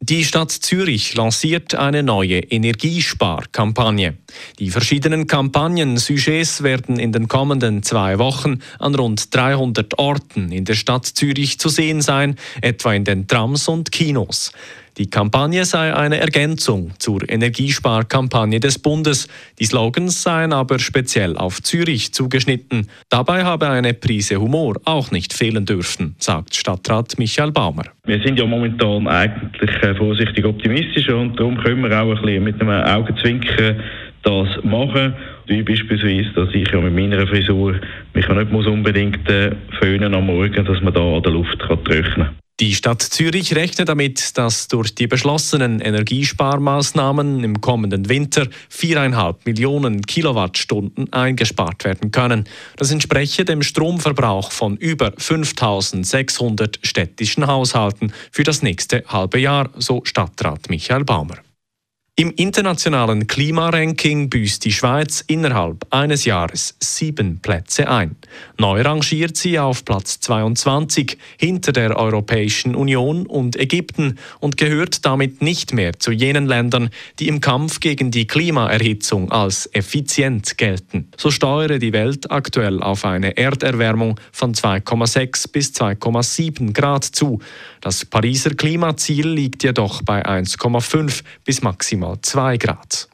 Die Stadt Zürich lanciert eine neue Energiesparkampagne. Die verschiedenen Kampagnen-Sujets werden in den kommenden zwei Wochen an rund 300 Orten in der Stadt Zürich zu sehen sein, etwa in den Trams und Kinos. Die Kampagne sei eine Ergänzung zur Energiesparkampagne des Bundes. Die Slogans seien aber speziell auf Zürich zugeschnitten. Dabei habe eine Prise Humor auch nicht fehlen dürfen, sagt Stadtrat Michael Baumer. Wir sind ja momentan eigentlich äh, vorsichtig optimistisch und darum können wir auch ein bisschen mit einem Augenzwinkern das machen. Wie beispielsweise, dass ich ja mit meiner Frisur mich nicht unbedingt äh, föhnen am Morgen, dass man da an der Luft kann trocknen kann. Die Stadt Zürich rechnet damit, dass durch die beschlossenen Energiesparmaßnahmen im kommenden Winter viereinhalb Millionen Kilowattstunden eingespart werden können. Das entspreche dem Stromverbrauch von über 5600 städtischen Haushalten für das nächste halbe Jahr, so Stadtrat Michael Baumer. Im internationalen Klimaranking büßt die Schweiz innerhalb eines Jahres sieben Plätze ein. Neu rangiert sie auf Platz 22 hinter der Europäischen Union und Ägypten und gehört damit nicht mehr zu jenen Ländern, die im Kampf gegen die Klimaerhitzung als effizient gelten. So steuere die Welt aktuell auf eine Erderwärmung von 2,6 bis 2,7 Grad zu. Das Pariser Klimaziel liegt jedoch bei 1,5 bis maximal maximal 2 Grad.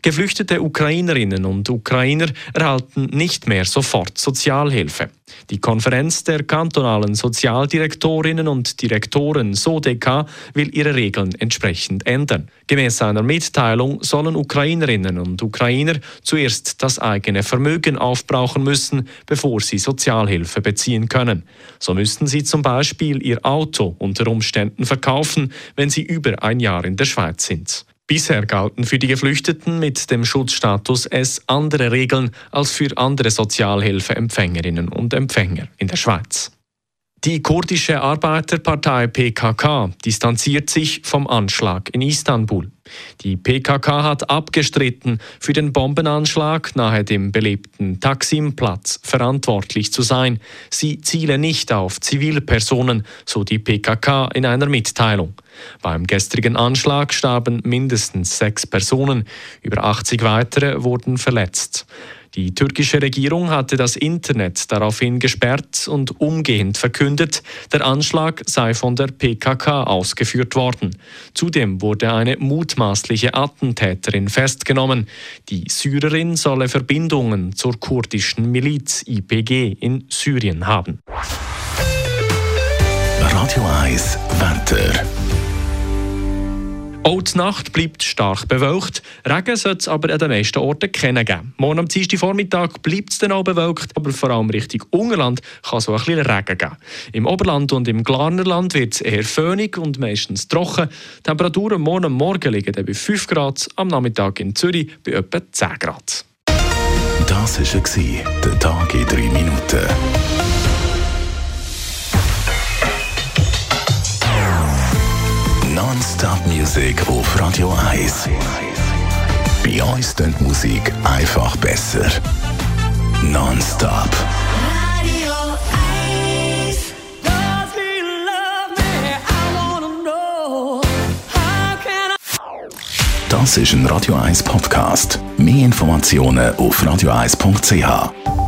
Geflüchtete Ukrainerinnen und Ukrainer erhalten nicht mehr sofort Sozialhilfe. Die Konferenz der kantonalen Sozialdirektorinnen und Direktoren SODK will ihre Regeln entsprechend ändern. Gemäß einer Mitteilung sollen Ukrainerinnen und Ukrainer zuerst das eigene Vermögen aufbrauchen müssen, bevor sie Sozialhilfe beziehen können. So müssten sie zum Beispiel ihr Auto unter Umständen verkaufen, wenn sie über ein Jahr in der Schweiz sind. Bisher galten für die Geflüchteten mit dem Schutzstatus S andere Regeln als für andere Sozialhilfeempfängerinnen und Empfänger in der Schweiz. Die kurdische Arbeiterpartei PKK distanziert sich vom Anschlag in Istanbul. Die PKK hat abgestritten, für den Bombenanschlag nahe dem belebten Taksimplatz verantwortlich zu sein. Sie ziele nicht auf Zivilpersonen, so die PKK in einer Mitteilung. Beim gestrigen Anschlag starben mindestens sechs Personen, über 80 weitere wurden verletzt. Die türkische Regierung hatte das Internet daraufhin gesperrt und umgehend verkündet, der Anschlag sei von der PKK ausgeführt worden. Zudem wurde eine mutmaßliche Attentäterin festgenommen. Die Syrerin solle Verbindungen zur kurdischen Miliz IPG in Syrien haben. Radio 1 Wetter. Die Nacht bleibt stark bewölkt. Regen sollte es aber an den meisten Orten kennen geben. Morgen am Dienstag Vormittag bleibt es dann auch bewölkt, aber vor allem Richtung Ungerland kann es auch ein bisschen Regen geben. Im Oberland und im Glarnerland wird es eher föhnig und meistens trocken. Die Temperaturen morgen am Morgen liegen bei 5 Grad, am Nachmittag in Zürich bei etwa 10 Grad. Das war der Tag in Music auf Radio 1. Bei uns klingt Musik einfach besser. Non-Stop. Radio 1. Does he love me? I wanna know. How can I? Das ist ein Radio 1 Podcast. Mehr Informationen auf radio1.ch.